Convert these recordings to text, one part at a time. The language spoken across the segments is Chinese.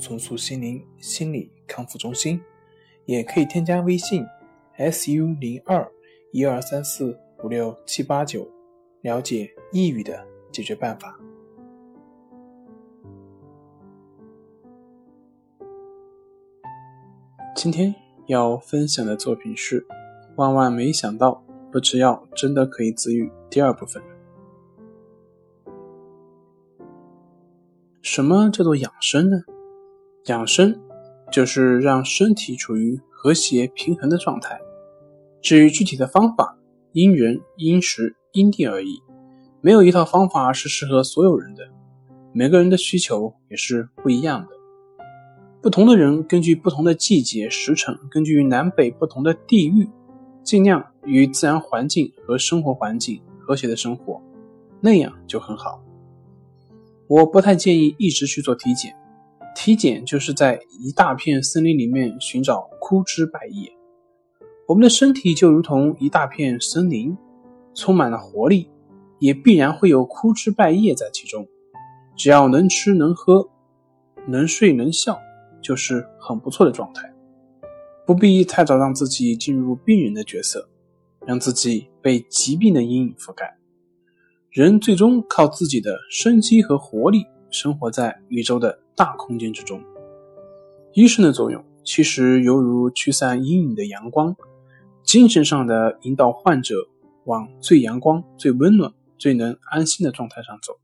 重塑心灵心理康复中心”，也可以添加微信 “su 零二一二三四五六七八九”了解抑郁的解决办法。今天要分享的作品是《万万没想到不吃药真的可以自愈》第二部分。什么叫做养生呢？养生就是让身体处于和谐平衡的状态。至于具体的方法，因人因时因地而异，没有一套方法是适合所有人的。每个人的需求也是不一样的。不同的人根据不同的季节时辰，根据南北不同的地域，尽量与自然环境和生活环境和谐的生活，那样就很好。我不太建议一直去做体检，体检就是在一大片森林里面寻找枯枝败叶。我们的身体就如同一大片森林，充满了活力，也必然会有枯枝败叶在其中。只要能吃能喝，能睡能笑，就是很不错的状态。不必太早让自己进入病人的角色，让自己被疾病的阴影覆盖。人最终靠自己的生机和活力生活在宇宙的大空间之中。医生的作用其实犹如驱散阴影的阳光，精神上的引导患者往最阳光、最温暖、最能安心的状态上走；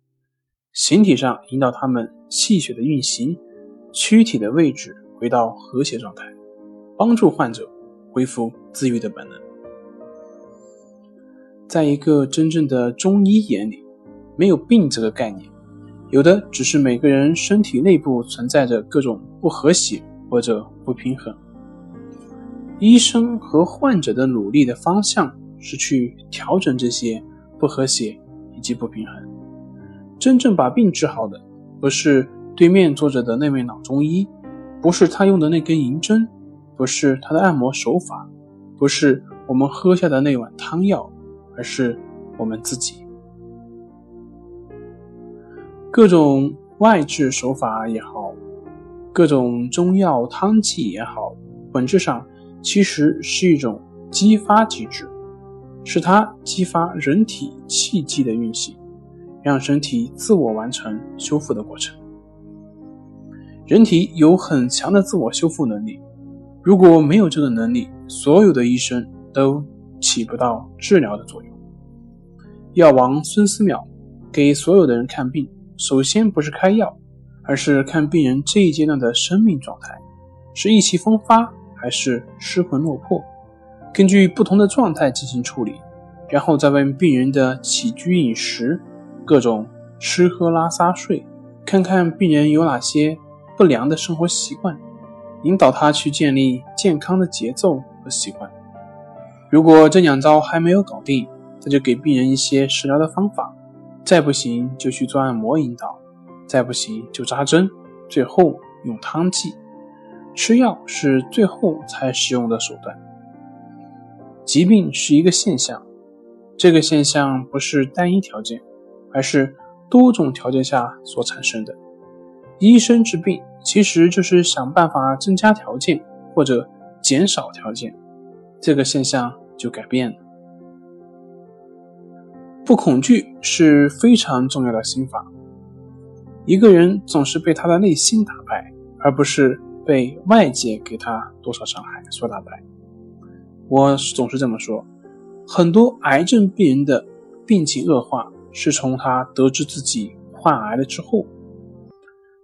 形体上引导他们气血的运行，躯体的位置回到和谐状态，帮助患者恢复自愈的本能。在一个真正的中医眼里，没有病这个概念，有的只是每个人身体内部存在着各种不和谐或者不平衡。医生和患者的努力的方向是去调整这些不和谐以及不平衡。真正把病治好的，不是对面坐着的那位老中医，不是他用的那根银针，不是他的按摩手法，不是我们喝下的那碗汤药。而是我们自己。各种外治手法也好，各种中药汤剂也好，本质上其实是一种激发机制，是它激发人体气机的运行，让身体自我完成修复的过程。人体有很强的自我修复能力，如果没有这个能力，所有的医生都。起不到治疗的作用。药王孙思邈给所有的人看病，首先不是开药，而是看病人这一阶段的生命状态，是意气风发还是失魂落魄，根据不同的状态进行处理，然后再问病人的起居饮食，各种吃喝拉撒睡，看看病人有哪些不良的生活习惯，引导他去建立健康的节奏和习惯。如果这两招还没有搞定，那就给病人一些食疗的方法，再不行就去做按摩引导，再不行就扎针，最后用汤剂。吃药是最后才使用的手段。疾病是一个现象，这个现象不是单一条件，而是多种条件下所产生的。医生治病其实就是想办法增加条件或者减少条件。这个现象就改变了。不恐惧是非常重要的心法。一个人总是被他的内心打败，而不是被外界给他多少伤害所打败。我总是这么说。很多癌症病人的病情恶化，是从他得知自己患癌了之后。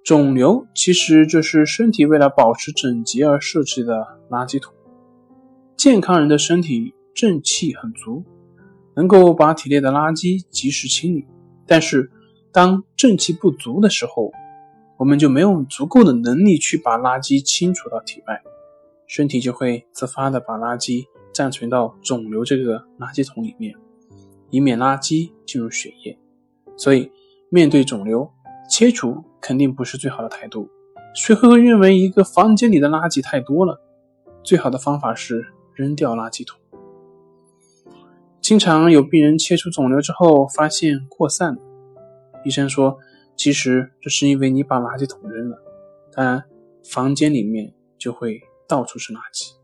肿瘤其实就是身体为了保持整洁而设计的垃圾桶。健康人的身体正气很足，能够把体内的垃圾及时清理。但是，当正气不足的时候，我们就没有足够的能力去把垃圾清除到体外，身体就会自发的把垃圾暂存到肿瘤这个垃圾桶里面，以免垃圾进入血液。所以，面对肿瘤，切除肯定不是最好的态度。谁会认为一个房间里的垃圾太多了？最好的方法是扔掉垃圾桶。经常有病人切除肿瘤之后发现扩散了，医生说。其实这是因为你把垃圾桶扔了，当然房间里面就会到处是垃圾。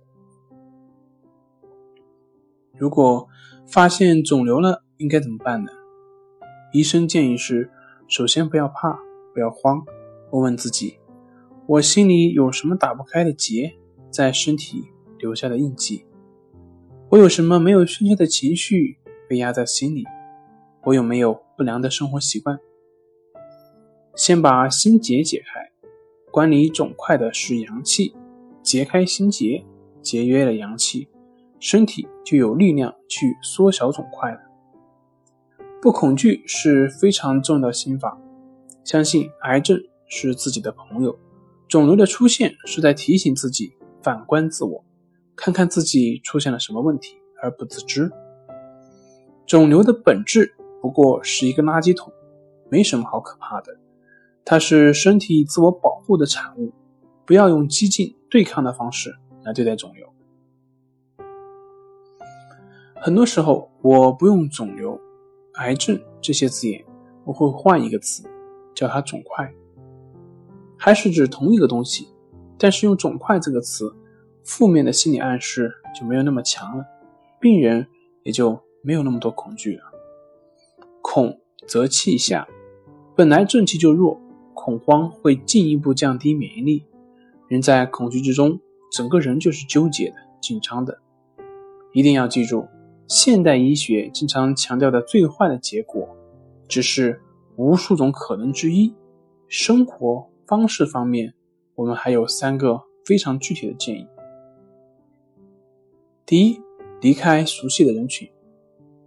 如果发现肿瘤了，应该怎么办呢？医生建议是：首先不要怕，不要慌，问问自己，我心里有什么打不开的结，在身体留下的印记？我有什么没有宣泄的情绪被压在心里？我有没有不良的生活习惯？先把心结解开，管理肿块的是阳气，解开心结，节约了阳气，身体就有力量去缩小肿块了。不恐惧是非常重要的心法，相信癌症是自己的朋友，肿瘤的出现是在提醒自己反观自我，看看自己出现了什么问题而不自知。肿瘤的本质不过是一个垃圾桶，没什么好可怕的。它是身体自我保护的产物，不要用激进对抗的方式来对待肿瘤。很多时候，我不用“肿瘤”“癌症”这些字眼，我会换一个词，叫它“肿块”，还是指同一个东西，但是用“肿块”这个词，负面的心理暗示就没有那么强了，病人也就没有那么多恐惧了。恐则气下，本来正气就弱。恐慌会进一步降低免疫力，人在恐惧之中，整个人就是纠结的、紧张的。一定要记住，现代医学经常强调的最坏的结果，只是无数种可能之一。生活方式方面，我们还有三个非常具体的建议：第一，离开熟悉的人群，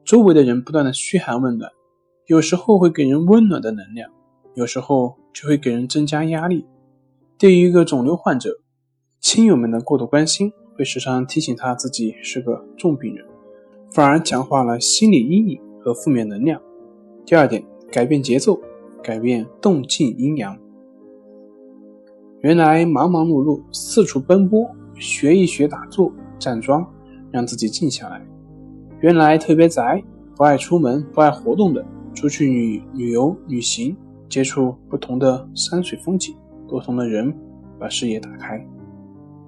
周围的人不断的嘘寒问暖，有时候会给人温暖的能量。有时候就会给人增加压力。对于一个肿瘤患者，亲友们的过度关心会时常提醒他自己是个重病人，反而强化了心理阴影和负面能量。第二点，改变节奏，改变动静阴阳。原来忙忙碌碌四处奔波，学一学打坐站桩，让自己静下来。原来特别宅，不爱出门，不爱活动的，出去旅旅游旅行。接触不同的山水风景，不同的人，把视野打开。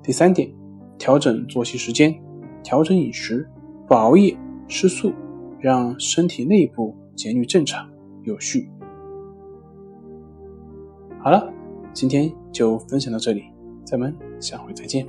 第三点，调整作息时间，调整饮食，不熬夜，吃素，让身体内部节律正常有序。好了，今天就分享到这里，咱们下回再见。